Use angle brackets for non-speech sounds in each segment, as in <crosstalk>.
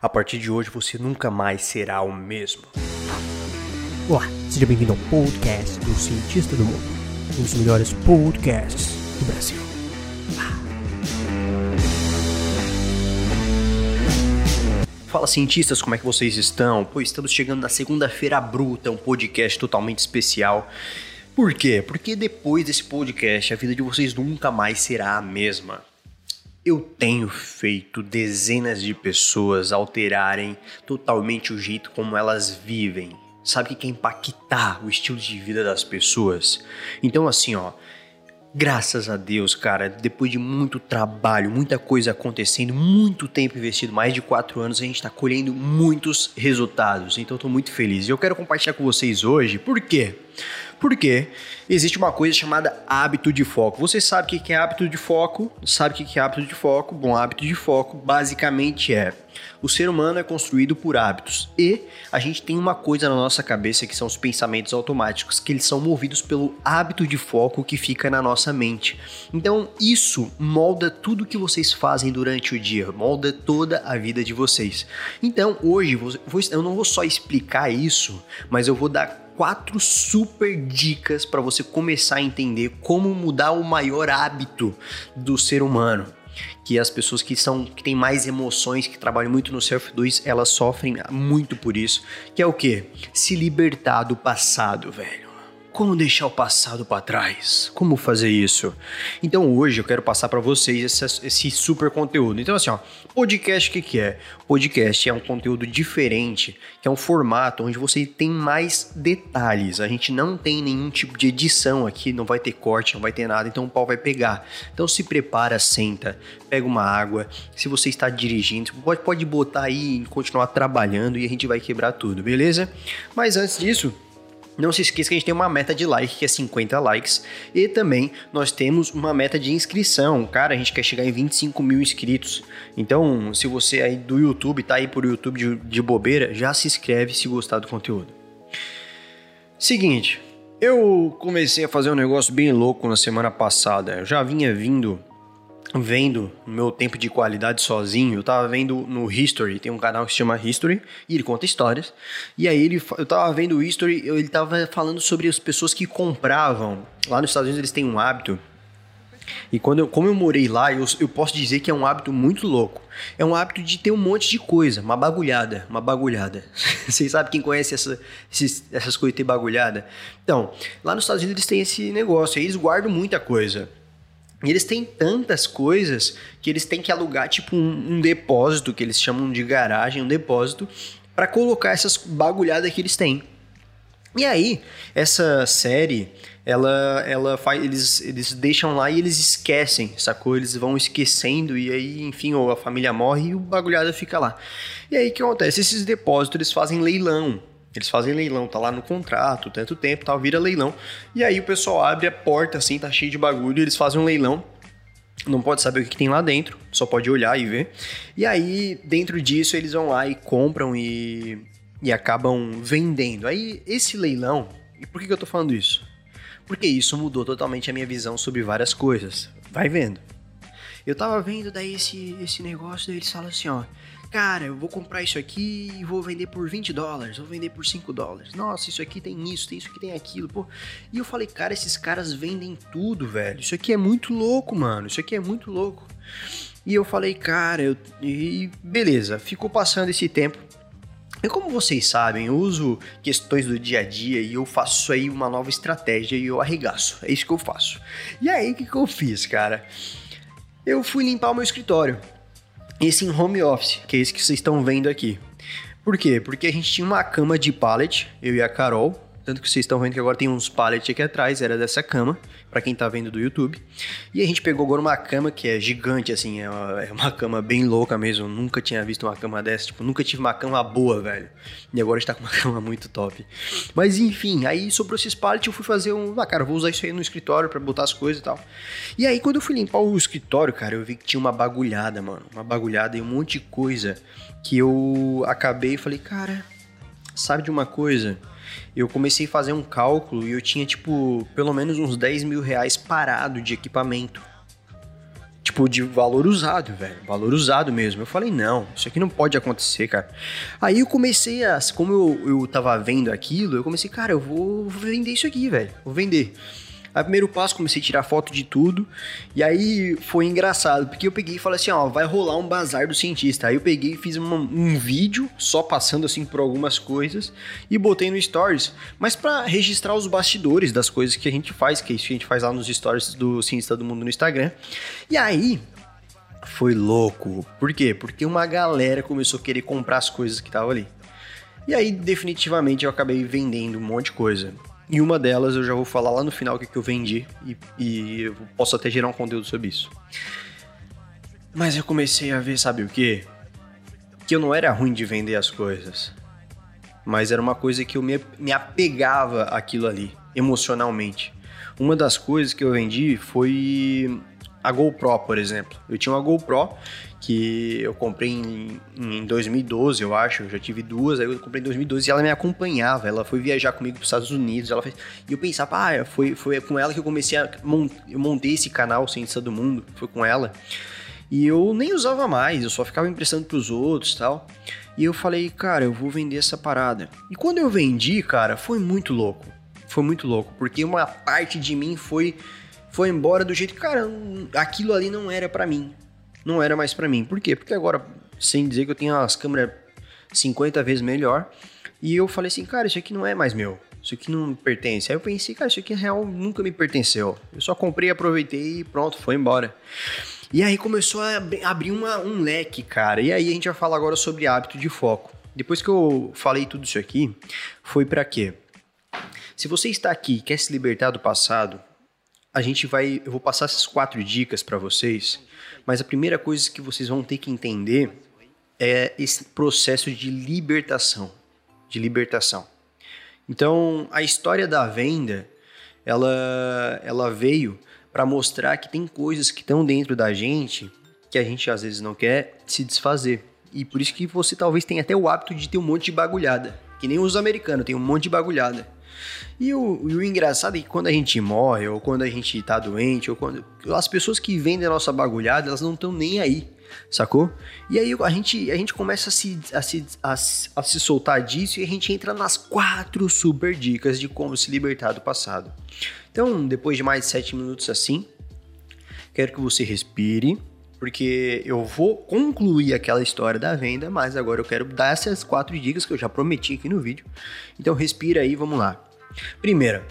A partir de hoje você nunca mais será o mesmo. Olá, seja bem-vindo ao podcast do Cientista do Mundo, um dos melhores podcasts do Brasil. Fala cientistas, como é que vocês estão? Pô, estamos chegando na segunda-feira bruta, um podcast totalmente especial. Por quê? Porque depois desse podcast a vida de vocês nunca mais será a mesma. Eu tenho feito dezenas de pessoas alterarem totalmente o jeito como elas vivem. Sabe o que é impactar o estilo de vida das pessoas? Então, assim, ó, Graças a Deus, cara, depois de muito trabalho, muita coisa acontecendo, muito tempo investido, mais de quatro anos, a gente está colhendo muitos resultados. Então, estou muito feliz. E eu quero compartilhar com vocês hoje, por quê? Porque existe uma coisa chamada hábito de foco. Você sabe o que é hábito de foco? Sabe o que é hábito de foco? Bom, hábito de foco basicamente é o ser humano é construído por hábitos e a gente tem uma coisa na nossa cabeça que são os pensamentos automáticos, que eles são movidos pelo hábito de foco que fica na nossa mente. Então, isso molda tudo que vocês fazem durante o dia, molda toda a vida de vocês. Então, hoje eu não vou só explicar isso, mas eu vou dar quatro super dicas para você começar a entender como mudar o maior hábito do ser humano. Que as pessoas que são que têm mais emoções, que trabalham muito no Self 2, elas sofrem muito por isso. Que é o que? Se libertar do passado, velho. Como deixar o passado para trás? Como fazer isso? Então hoje eu quero passar para vocês esse, esse, super conteúdo. Então assim, ó, podcast o que, que é? Podcast é um conteúdo diferente, que é um formato onde você tem mais detalhes. A gente não tem nenhum tipo de edição aqui, não vai ter corte, não vai ter nada, então o pau vai pegar. Então se prepara, senta, pega uma água. Se você está dirigindo, pode, pode botar aí e continuar trabalhando e a gente vai quebrar tudo, beleza? Mas antes disso, não se esqueça que a gente tem uma meta de like, que é 50 likes. E também nós temos uma meta de inscrição. Cara, a gente quer chegar em 25 mil inscritos. Então, se você aí do YouTube, tá aí por YouTube de, de bobeira, já se inscreve se gostar do conteúdo. Seguinte, eu comecei a fazer um negócio bem louco na semana passada. Eu já vinha vindo vendo meu tempo de qualidade sozinho, eu tava vendo no History, tem um canal que se chama History, e ele conta histórias. E aí ele, eu tava vendo o History, ele tava falando sobre as pessoas que compravam. Lá nos Estados Unidos eles têm um hábito. E quando eu, como eu morei lá, eu, eu posso dizer que é um hábito muito louco. É um hábito de ter um monte de coisa, uma bagulhada, uma bagulhada. <laughs> Vocês sabem quem conhece essa, esses, essas coisas de ter bagulhada? Então, lá nos Estados Unidos eles têm esse negócio, aí eles guardam muita coisa. E eles têm tantas coisas que eles têm que alugar tipo um, um depósito que eles chamam de garagem, um depósito para colocar essas bagulhadas que eles têm. E aí, essa série, ela, ela faz, eles, eles deixam lá e eles esquecem, sacou? Eles vão esquecendo e aí, enfim, ou a família morre e o bagulhada fica lá. E aí, o que acontece? Esses depósitos, eles fazem leilão. Eles fazem leilão, tá lá no contrato, tanto tempo, tal, vira leilão. E aí o pessoal abre a porta assim, tá cheio de bagulho, eles fazem um leilão. Não pode saber o que, que tem lá dentro, só pode olhar e ver. E aí, dentro disso, eles vão lá e compram e, e acabam vendendo. Aí, esse leilão, e por que, que eu tô falando isso? Porque isso mudou totalmente a minha visão sobre várias coisas. Vai vendo. Eu tava vendo daí esse, esse negócio, daí eles falam assim, ó cara, eu vou comprar isso aqui e vou vender por 20 dólares, vou vender por 5 dólares. Nossa, isso aqui tem isso, tem isso aqui, tem aquilo, pô. E eu falei, cara, esses caras vendem tudo, velho. Isso aqui é muito louco, mano. Isso aqui é muito louco. E eu falei, cara, eu... e beleza, ficou passando esse tempo. E como vocês sabem, eu uso questões do dia a dia e eu faço aí uma nova estratégia e eu arregaço. É isso que eu faço. E aí, o que, que eu fiz, cara? Eu fui limpar o meu escritório esse em home office, que é esse que vocês estão vendo aqui. Por quê? Porque a gente tinha uma cama de pallet, eu e a Carol, tanto que vocês estão vendo que agora tem uns pallets aqui atrás, era dessa cama, para quem tá vendo do YouTube. E a gente pegou agora uma cama que é gigante, assim, é uma, é uma cama bem louca mesmo. nunca tinha visto uma cama dessa, tipo, nunca tive uma cama boa, velho. E agora a gente tá com uma <laughs> cama muito top. Mas enfim, aí sobrou esses pallets, eu fui fazer um. Ah, cara, vou usar isso aí no escritório para botar as coisas e tal. E aí, quando eu fui limpar o escritório, cara, eu vi que tinha uma bagulhada, mano. Uma bagulhada e um monte de coisa que eu acabei e falei, cara, sabe de uma coisa? Eu comecei a fazer um cálculo e eu tinha, tipo, pelo menos uns 10 mil reais parado de equipamento. Tipo, de valor usado, velho. Valor usado mesmo. Eu falei, não, isso aqui não pode acontecer, cara. Aí eu comecei a. Como eu, eu tava vendo aquilo, eu comecei, cara, eu vou vender isso aqui, velho. Vou vender. Aí, primeiro passo, comecei a tirar foto de tudo. E aí foi engraçado, porque eu peguei e falei assim: ó, vai rolar um bazar do cientista. Aí eu peguei e fiz uma, um vídeo só passando assim por algumas coisas e botei no Stories, mas para registrar os bastidores das coisas que a gente faz, que é isso que a gente faz lá nos Stories do Cientista do Mundo no Instagram. E aí, foi louco. Por quê? Porque uma galera começou a querer comprar as coisas que estavam ali. E aí, definitivamente, eu acabei vendendo um monte de coisa. E uma delas eu já vou falar lá no final o que, que eu vendi e, e eu posso até gerar um conteúdo sobre isso. Mas eu comecei a ver, sabe o que? Que eu não era ruim de vender as coisas. Mas era uma coisa que eu me, me apegava àquilo ali, emocionalmente. Uma das coisas que eu vendi foi a GoPro, por exemplo. Eu tinha uma GoPro que eu comprei em, em 2012, eu acho. Eu já tive duas, aí eu comprei em 2012 e ela me acompanhava. Ela foi viajar comigo para os Estados Unidos. Ela fez... E eu pensava, ah, foi, foi com ela que eu comecei a. Mont... Eu montei esse canal Ciência do Mundo. Foi com ela. E eu nem usava mais, eu só ficava emprestando para os outros tal. E eu falei, cara, eu vou vender essa parada. E quando eu vendi, cara, foi muito louco. Foi muito louco, porque uma parte de mim foi foi embora do jeito que, cara, aquilo ali não era para mim. Não era mais para mim. Por quê? Porque agora, sem dizer que eu tenho as câmeras 50 vezes melhor, e eu falei assim, cara, isso aqui não é mais meu. Isso aqui não pertence. Aí eu pensei, cara, isso aqui na real nunca me pertenceu. Eu só comprei, aproveitei e pronto, foi embora. E aí começou a abrir uma, um leque, cara. E aí a gente vai falar agora sobre hábito de foco. Depois que eu falei tudo isso aqui, foi para quê? Se você está aqui e quer se libertar do passado, a gente vai, eu vou passar essas quatro dicas para vocês, mas a primeira coisa que vocês vão ter que entender é esse processo de libertação, de libertação. Então, a história da venda, ela, ela veio para mostrar que tem coisas que estão dentro da gente que a gente às vezes não quer se desfazer. E por isso que você talvez tenha até o hábito de ter um monte de bagulhada, que nem os americanos, tem um monte de bagulhada. E o, e o, engraçado é que quando a gente morre, ou quando a gente tá doente, ou quando. As pessoas que vendem a nossa bagulhada, elas não estão nem aí, sacou? E aí a gente, a gente começa a se, a, se, a, a se soltar disso e a gente entra nas quatro super dicas de como se libertar do passado. Então, depois de mais de sete minutos assim, quero que você respire porque eu vou concluir aquela história da venda, mas agora eu quero dar essas quatro dicas que eu já prometi aqui no vídeo. Então respira aí, vamos lá. Primeira,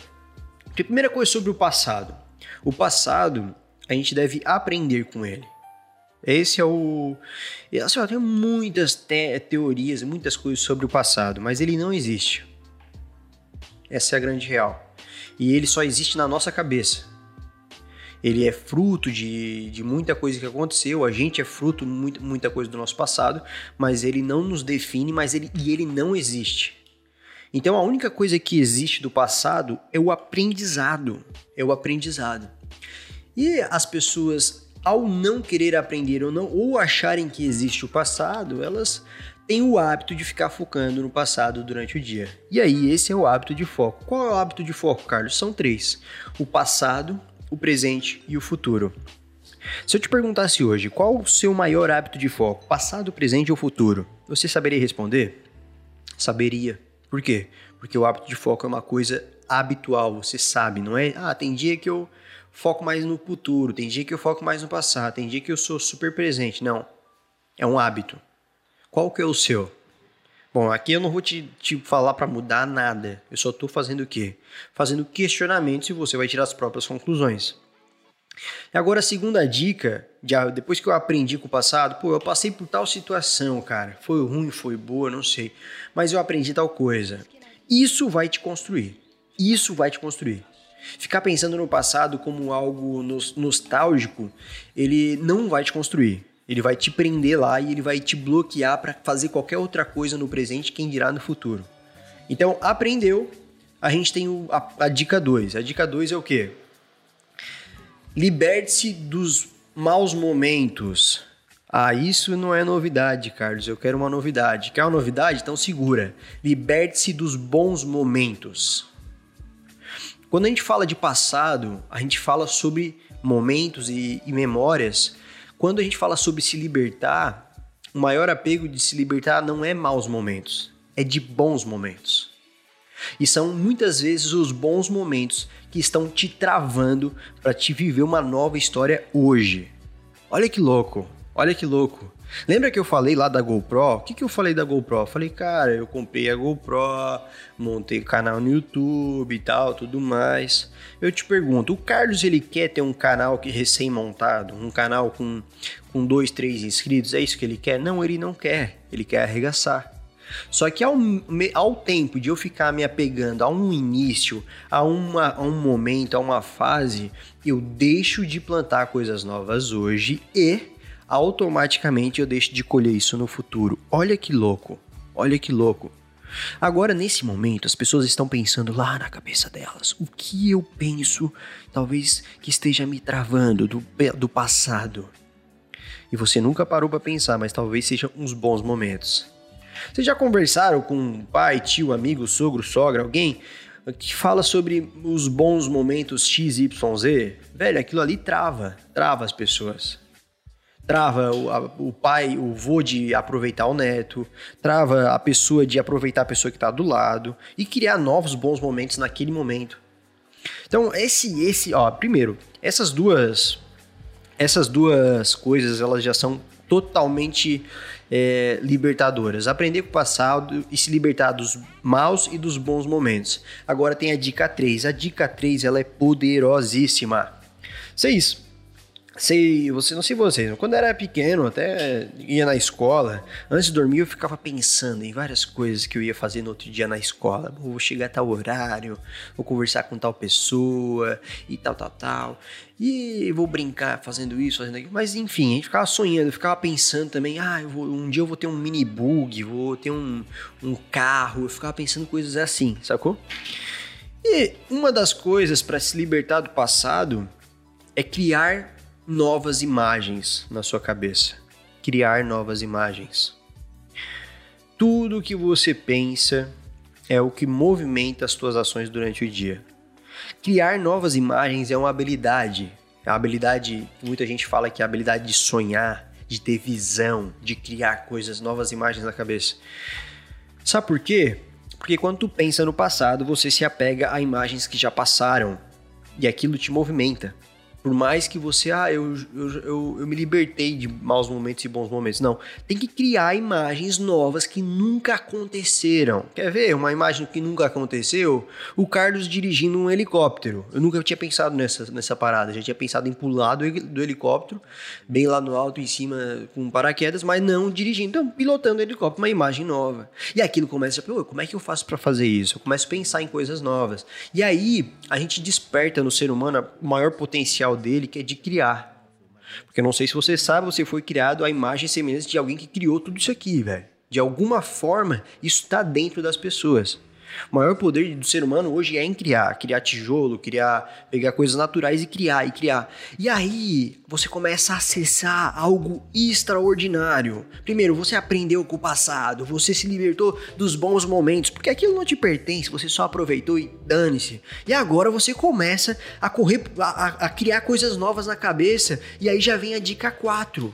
primeira coisa sobre o passado. O passado, a gente deve aprender com ele. Esse é o. Assim, tem muitas te teorias, muitas coisas sobre o passado, mas ele não existe. Essa é a grande real. E ele só existe na nossa cabeça. Ele é fruto de, de muita coisa que aconteceu, a gente é fruto de muita, coisa do nosso passado, mas ele não nos define, mas ele, e ele não existe. Então a única coisa que existe do passado é o aprendizado. É o aprendizado. E as pessoas, ao não querer aprender ou não, ou acharem que existe o passado, elas têm o hábito de ficar focando no passado durante o dia. E aí, esse é o hábito de foco. Qual é o hábito de foco, Carlos? São três: o passado, o presente e o futuro. Se eu te perguntasse hoje qual o seu maior hábito de foco, passado, presente ou futuro, você saberia responder? Saberia. Por quê? Porque o hábito de foco é uma coisa habitual, você sabe, não é? Ah, tem dia que eu foco mais no futuro, tem dia que eu foco mais no passado, tem dia que eu sou super presente. Não. É um hábito. Qual que é o seu? Bom, aqui eu não vou te, te falar para mudar nada. Eu só estou fazendo o quê? Fazendo questionamentos e você vai tirar as próprias conclusões. Agora, a segunda dica, depois que eu aprendi com o passado, pô, eu passei por tal situação, cara. Foi ruim, foi boa, não sei. Mas eu aprendi tal coisa. Isso vai te construir. Isso vai te construir. Ficar pensando no passado como algo nostálgico, ele não vai te construir. Ele vai te prender lá e ele vai te bloquear para fazer qualquer outra coisa no presente, quem dirá no futuro. Então, aprendeu, a gente tem o, a, a dica 2. A dica 2 é o quê? Liberte-se dos maus momentos. Ah, isso não é novidade, Carlos. Eu quero uma novidade. Quer uma novidade? Então segura. Liberte-se dos bons momentos. Quando a gente fala de passado, a gente fala sobre momentos e, e memórias Quando a gente fala sobre se libertar, o maior apego de se libertar não é maus momentos, é de bons momentos. E são muitas vezes os bons momentos que estão te travando para te viver uma nova história hoje. Olha que louco, olha que louco. Lembra que eu falei lá da GoPro? O que, que eu falei da GoPro? Eu falei, cara, eu comprei a GoPro, montei canal no YouTube e tal, tudo mais. Eu te pergunto, o Carlos ele quer ter um canal que recém-montado, um canal com, com dois, três inscritos? É isso que ele quer? Não, ele não quer. Ele quer arregaçar. Só que ao, ao tempo de eu ficar me apegando a um início, a, uma, a um momento, a uma fase, eu deixo de plantar coisas novas hoje e automaticamente eu deixo de colher isso no futuro. Olha que louco, olha que louco. Agora, nesse momento, as pessoas estão pensando lá na cabeça delas: o que eu penso, talvez que esteja me travando do, do passado. E você nunca parou para pensar, mas talvez sejam uns bons momentos. Vocês já conversaram com pai, tio, amigo, sogro, sogra, alguém que fala sobre os bons momentos XYZ? Velho, aquilo ali trava, trava as pessoas trava o, a, o pai, o vô de aproveitar o neto, trava a pessoa de aproveitar a pessoa que está do lado e criar novos bons momentos naquele momento. Então, esse, esse, ó, primeiro, essas duas, essas duas coisas, elas já são totalmente é, libertadoras. Aprender com o passado e se libertar dos maus e dos bons momentos. Agora tem a dica 3. A dica 3, ela é poderosíssima. Seis, sei, você não sei vocês, quando eu era pequeno, até ia na escola, antes de dormir eu ficava pensando em várias coisas que eu ia fazer no outro dia na escola. Vou chegar a tal horário, vou conversar com tal pessoa e tal, tal, tal. E vou brincar fazendo isso, fazendo aquilo. Mas enfim, a gente ficava sonhando, ficava pensando também, ah, vou, um dia eu vou ter um mini bug, vou ter um, um carro. Eu ficava pensando coisas assim, sacou? E uma das coisas para se libertar do passado é criar novas imagens na sua cabeça. Criar novas imagens. Tudo que você pensa é o que movimenta as suas ações durante o dia. Criar novas imagens é uma habilidade. É uma habilidade, muita gente fala que é a habilidade de sonhar, de ter visão, de criar coisas, novas imagens na cabeça. Sabe por quê? Porque quando tu pensa no passado, você se apega a imagens que já passaram e aquilo te movimenta. Por mais que você, ah, eu, eu, eu, eu, me libertei de maus momentos e bons momentos. Não. Tem que criar imagens novas que nunca aconteceram. Quer ver uma imagem que nunca aconteceu? O Carlos dirigindo um helicóptero. Eu nunca tinha pensado nessa, nessa parada. Já tinha pensado em pular do, do helicóptero, bem lá no alto, em cima, com paraquedas, mas não dirigindo. Então, pilotando o helicóptero, uma imagem nova. E aquilo começa a, como é que eu faço para fazer isso? Eu começo a pensar em coisas novas. E aí, a gente desperta no ser humano o maior potencial dele, que é de criar. Porque não sei se você sabe, você foi criado à imagem e semelhança de alguém que criou tudo isso aqui, velho. De alguma forma, isso está dentro das pessoas. O maior poder do ser humano hoje é em criar, criar tijolo, criar, pegar coisas naturais e criar e criar. E aí você começa a acessar algo extraordinário. Primeiro, você aprendeu com o passado, você se libertou dos bons momentos, porque aquilo não te pertence, você só aproveitou e dane-se. E agora você começa a correr, a, a criar coisas novas na cabeça, e aí já vem a dica 4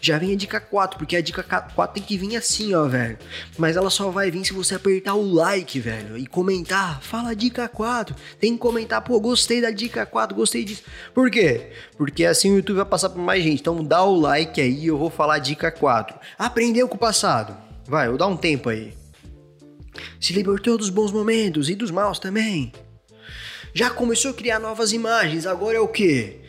já vem a dica 4, porque a dica 4 tem que vir assim, ó, velho. Mas ela só vai vir se você apertar o like, velho, e comentar. Fala dica 4. Tem que comentar, pô, gostei da dica 4, gostei disso. Por quê? Porque assim o YouTube vai passar para mais gente. Então dá o like aí, eu vou falar dica 4. Aprendeu com o passado. Vai, vou dar um tempo aí. Se libertou dos bons momentos e dos maus também. Já começou a criar novas imagens, agora é o quê?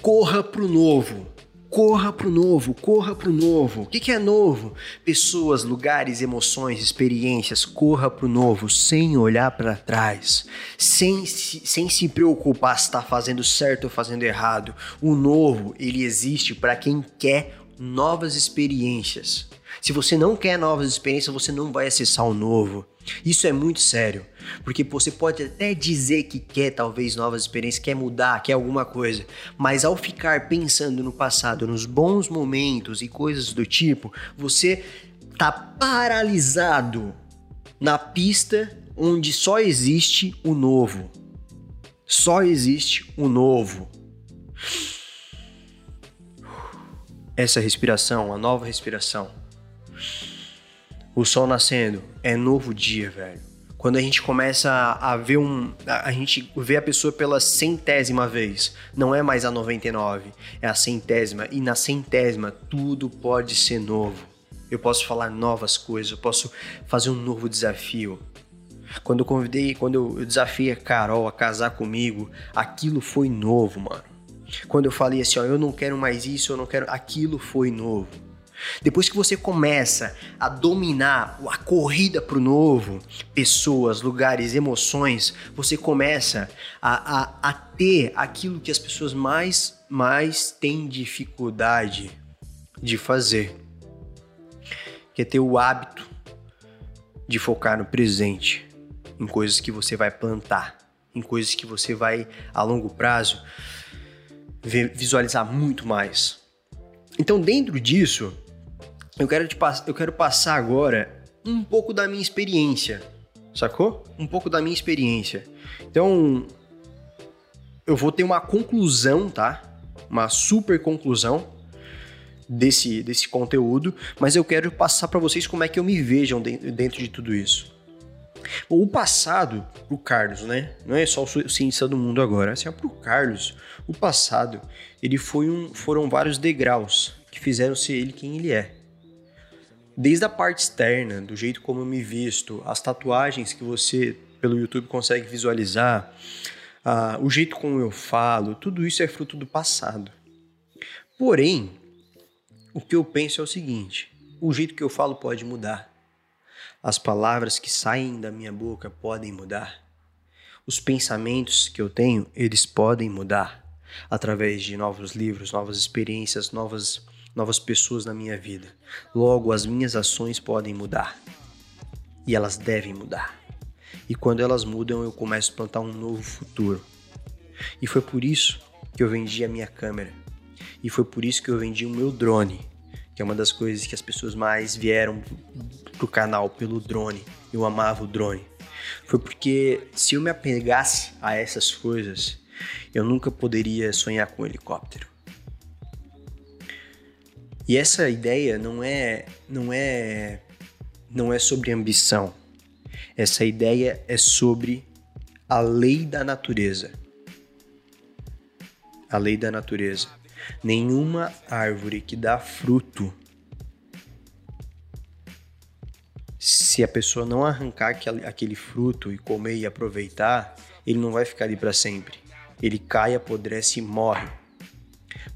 Corra pro novo. Corra pro novo, corra pro novo. O que, que é novo? Pessoas, lugares, emoções, experiências. Corra pro novo, sem olhar para trás, sem, sem se preocupar se está fazendo certo ou fazendo errado. O novo, ele existe para quem quer novas experiências. Se você não quer novas experiências, você não vai acessar o novo. Isso é muito sério, porque você pode até dizer que quer talvez novas experiências, quer mudar, quer alguma coisa, mas ao ficar pensando no passado, nos bons momentos e coisas do tipo, você tá paralisado na pista onde só existe o novo. Só existe o novo. essa respiração, a nova respiração. O sol nascendo, é novo dia, velho. Quando a gente começa a, ver um. A, gente vê a pessoa pela centésima vez. Não é mais a 99, é a centésima. E na centésima, tudo pode ser novo. Eu posso falar novas coisas, eu posso fazer um novo desafio. Quando eu convidei, quando eu desafiei a Carol a casar comigo, aquilo foi novo, mano. Quando eu falei assim, ó, eu não quero mais isso, eu não quero. Aquilo foi novo. Depois que você começa a dominar a corrida para o novo, pessoas, lugares, emoções, você começa a, a, a ter aquilo que as pessoas mais, mais têm dificuldade de fazer, que é ter o hábito de focar no presente, em coisas que você vai plantar, em coisas que você vai a longo prazo visualizar muito mais. Então, dentro disso, eu quero, te eu quero passar agora um pouco da minha experiência, sacou? Um pouco da minha experiência. Então, eu vou ter uma conclusão, tá? Uma super conclusão desse, desse conteúdo, mas eu quero passar para vocês como é que eu me vejam dentro de tudo isso. o passado, pro Carlos, né? Não é só o cientista do mundo agora, assim, pro Carlos. O passado, ele foi um, foram vários degraus que fizeram ser ele quem ele é. Desde a parte externa, do jeito como eu me visto, as tatuagens que você pelo YouTube consegue visualizar, o jeito como eu falo, tudo isso é fruto do passado. Porém, o que eu penso é o seguinte: o jeito que eu falo pode mudar. As palavras que saem da minha boca podem mudar. Os pensamentos que eu tenho, eles podem mudar através de novos livros, novas experiências, novas novas pessoas na minha vida. Logo, as minhas ações podem mudar. E elas devem mudar. E quando elas mudam, eu começo a plantar um novo futuro. E foi por isso que eu vendi a minha câmera. E foi por isso que eu vendi o meu drone, que é uma das coisas que as pessoas mais vieram pro canal pelo drone. Eu amava o drone. Foi porque se eu me apegasse a essas coisas, eu nunca poderia sonhar com um helicóptero. E essa ideia não é não é não é sobre ambição. Essa ideia é sobre a lei da natureza. A lei da natureza. Nenhuma árvore que dá fruto se a pessoa não arrancar aquele fruto e comer e aproveitar, ele não vai ficar ali para sempre. Ele cai, apodrece e morre.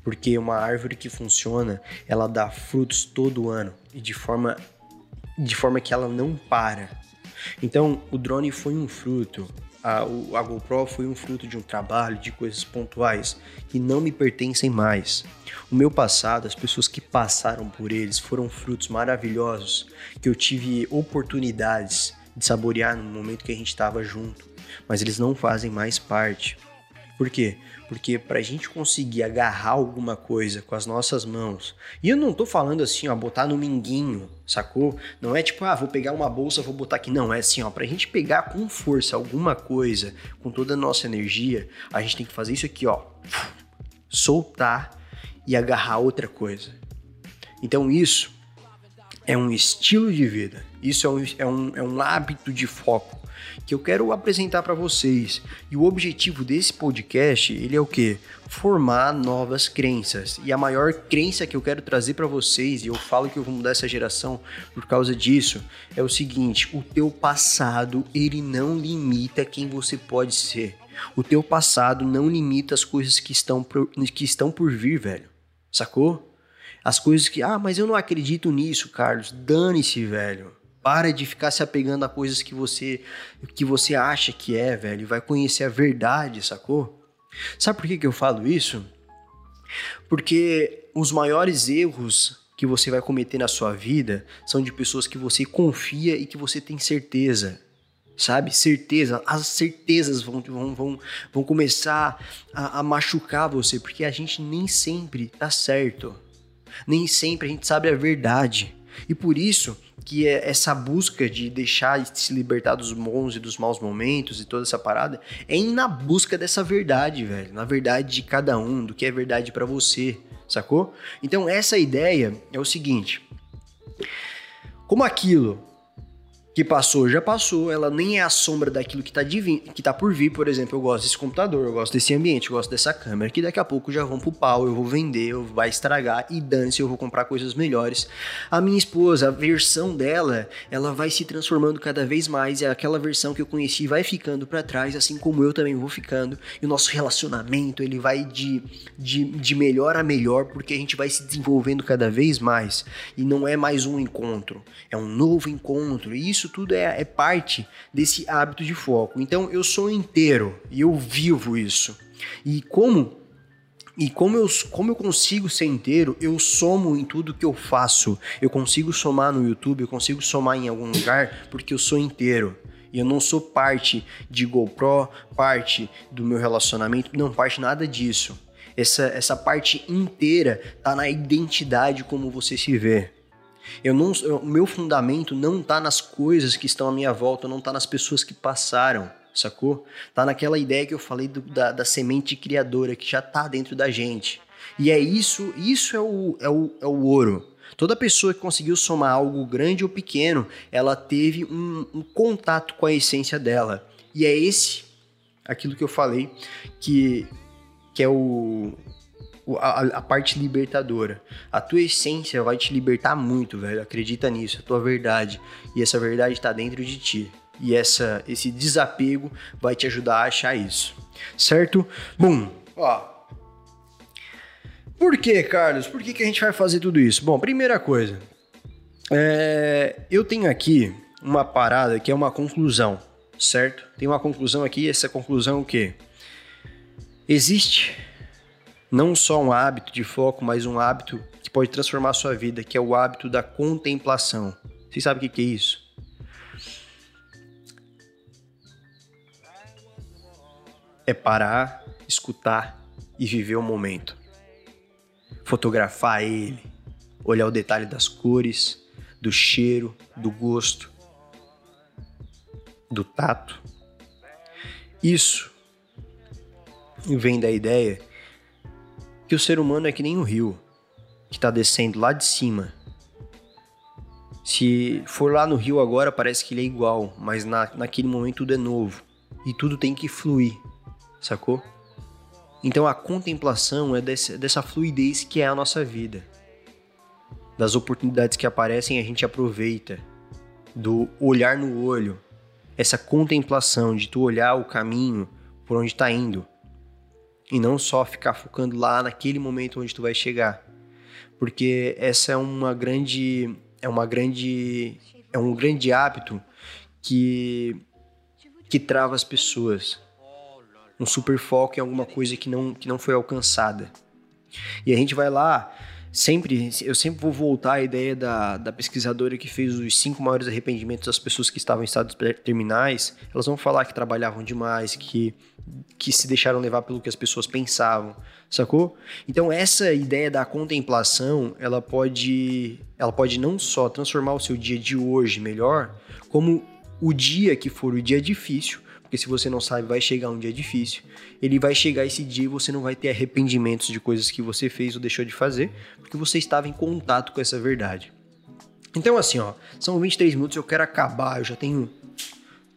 Porque uma árvore que funciona, ela dá frutos todo ano e de forma de forma que ela não para. Então, o drone foi um fruto, a, o, a GoPro foi um fruto de um trabalho, de coisas pontuais que não me pertencem mais. O meu passado, as pessoas que passaram por eles foram frutos maravilhosos que eu tive oportunidades de saborear no momento que a gente estava junto, mas eles não fazem mais parte. Por quê? Porque para a gente conseguir agarrar alguma coisa com as nossas mãos, e eu não tô falando assim, ó, botar no minguinho, sacou? Não é tipo, ah, vou pegar uma bolsa, vou botar aqui. Não, é assim, ó, pra gente pegar com força alguma coisa, com toda a nossa energia, a gente tem que fazer isso aqui, ó. Soltar e agarrar outra coisa. Então isso é um estilo de vida, isso é um, é um, é um hábito de foco que eu quero apresentar para vocês. E o objetivo desse podcast, ele é o que? Formar novas crenças. E a maior crença que eu quero trazer para vocês, e eu falo que eu vou mudar essa geração por causa disso, é o seguinte: o teu passado, ele não limita quem você pode ser. O teu passado não limita as coisas que estão por, que estão por vir, velho. Sacou? As coisas que, ah, mas eu não acredito nisso, Carlos. Dane-se, velho. Para de ficar se apegando a coisas que você que você acha que é, velho. Vai conhecer a verdade, sacou? Sabe por que, que eu falo isso? Porque os maiores erros que você vai cometer na sua vida são de pessoas que você confia e que você tem certeza. Sabe? Certeza. As certezas vão, vão, vão, vão começar a, a machucar você, porque a gente nem sempre tá certo. Nem sempre a gente sabe a verdade. E por isso que é essa busca de deixar de se libertar dos bons e dos maus momentos e toda essa parada é ir na busca dessa verdade, velho. Na verdade de cada um, do que é verdade para você, sacou? Então essa ideia é o seguinte: como aquilo que passou já passou, ela nem é a sombra daquilo que tá, que tá por vir. Por exemplo, eu gosto desse computador, eu gosto desse ambiente, eu gosto dessa câmera, que daqui a pouco já vão pro pau, eu vou vender, eu vai estragar e dane-se, eu vou comprar coisas melhores. A minha esposa, a versão dela, ela vai se transformando cada vez mais e aquela versão que eu conheci vai ficando para trás, assim como eu também vou ficando. E o nosso relacionamento, ele vai de, de, de melhor a melhor, porque a gente vai se desenvolvendo cada vez mais. E não é mais um encontro, é um novo encontro. E isso isso tudo é, é parte desse hábito de foco. Então eu sou inteiro e eu vivo isso. E como e como eu, como eu consigo ser inteiro, eu somo em tudo que eu faço. Eu consigo somar no YouTube, eu consigo somar em algum lugar, porque eu sou inteiro. E eu não sou parte de GoPro, parte do meu relacionamento, não parte nada disso. Essa, essa parte inteira tá na identidade como você se vê. Eu não, o meu fundamento não está nas coisas que estão à minha volta, não está nas pessoas que passaram, sacou? Tá naquela ideia que eu falei do, da, da semente criadora que já está dentro da gente. E é isso, isso é o, é o, é o ouro. Toda pessoa que conseguiu somar algo grande ou pequeno, ela teve um, um contato com a essência dela. E é esse, aquilo que eu falei, que, que é o, a, a, parte libertadora. A tua essência vai te libertar muito, velho. Acredita nisso, a tua verdade. E essa verdade está dentro de ti. E essa, esse desapego vai te ajudar a achar isso. Certo? Bom, ó. Por que, Carlos? Por que, que a gente vai fazer tudo isso? Bom, primeira coisa. É, eu tenho aqui uma parada que é uma conclusão, certo? Tem uma conclusão aqui, essa conclusão é o quê? Existe não só um hábito de foco, mas um hábito que pode transformar a sua vida, que é o hábito da contemplação. Vocês sabem o que é isso? É parar, escutar e viver o momento. Fotografar ele, olhar o detalhe das cores, do cheiro, do gosto, do tato. Isso vem da ideia que o ser humano é que nem um rio que está descendo lá de cima. Se for lá no rio agora, parece que ele é igual, mas na, naquele momento tudo é novo e tudo tem que fluir, sacou? Então a contemplação é desse, dessa fluidez que é a nossa vida. Das oportunidades que aparecem, a gente aproveita. Do olhar no olho. Essa contemplação de tu olhar o caminho por onde está indo e não só ficar focando lá naquele momento onde tu vai chegar. Porque essa é uma grande é uma grande é um grande hábito que que trava as pessoas. Um super foco em alguma coisa que não que não foi alcançada. E a gente vai lá sempre, eu sempre vou voltar à ideia da, da pesquisadora que fez os cinco maiores arrependimentos das pessoas que estavam em estados terminais. Elas vão falar que trabalhavam demais, que, que se deixaram levar pelo que as pessoas pensavam, sacou? Então essa ideia da contemplação, ela pode, ela pode não só transformar o seu dia de hoje melhor, como o dia que for o dia difícil, porque se você não sabe, vai chegar um dia difícil. Ele vai chegar esse dia e você não vai ter arrependimentos de coisas que você fez ou deixou de fazer, porque você estava em contato com essa verdade. Então, assim, ó, são 23 minutos, eu quero acabar, eu já tenho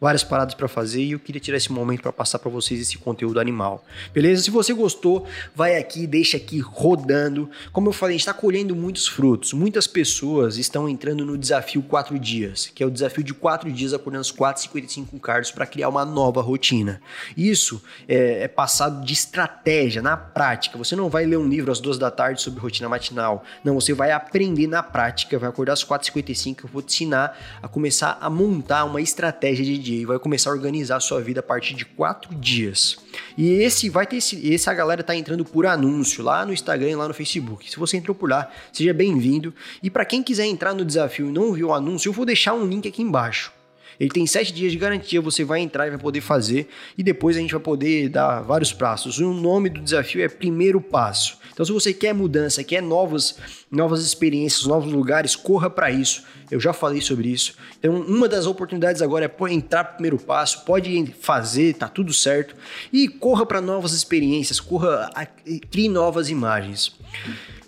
várias paradas para fazer e eu queria tirar esse momento para passar para vocês esse conteúdo animal. Beleza? Se você gostou, vai aqui, deixa aqui rodando. Como eu falei, está colhendo muitos frutos. Muitas pessoas estão entrando no desafio 4 dias, que é o desafio de 4 dias acordando às 4h55 cards para criar uma nova rotina. Isso é, é, passado de estratégia, na prática. Você não vai ler um livro às 2 da tarde sobre rotina matinal. Não, você vai aprender na prática, vai acordar às 4h55, eu vou te ensinar a começar a montar uma estratégia de e vai começar a organizar a sua vida a partir de quatro dias. E esse vai ter esse, essa galera tá entrando por anúncio lá no Instagram e lá no Facebook. Se você entrou por lá, seja bem-vindo. E para quem quiser entrar no desafio e não viu o anúncio, eu vou deixar um link aqui embaixo. Ele tem sete dias de garantia, você vai entrar e vai poder fazer, e depois a gente vai poder dar vários passos. O nome do desafio é Primeiro Passo. Então, se você quer mudança, quer novas, novas experiências, novos lugares, corra para isso. Eu já falei sobre isso. Então, uma das oportunidades agora é entrar pro primeiro passo, pode fazer, tá tudo certo. E corra para novas experiências, corra, crie novas imagens.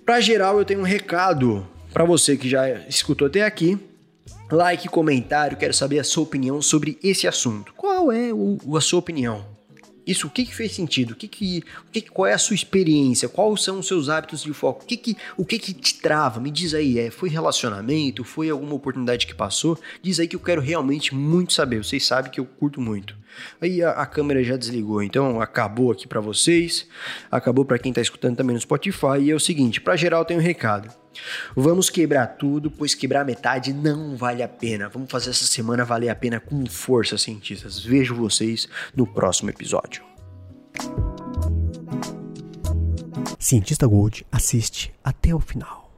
Para geral, eu tenho um recado para você que já escutou até aqui. Like, comentário, quero saber a sua opinião sobre esse assunto. Qual é o, a sua opinião? Isso, o que, que fez sentido? O que que, o que, qual é a sua experiência? Quais são os seus hábitos de foco? O que que, o que, que te trava? Me diz aí, é, foi relacionamento? Foi alguma oportunidade que passou? Diz aí que eu quero realmente muito saber. Vocês sabem que eu curto muito. Aí a, a câmera já desligou, então acabou aqui para vocês, acabou para quem tá escutando também no Spotify. E é o seguinte, para geral tem um recado. Vamos quebrar tudo, pois quebrar metade não vale a pena. Vamos fazer essa semana valer a pena com força, cientistas. Vejo vocês no próximo episódio. Cientista Gold assiste até o final.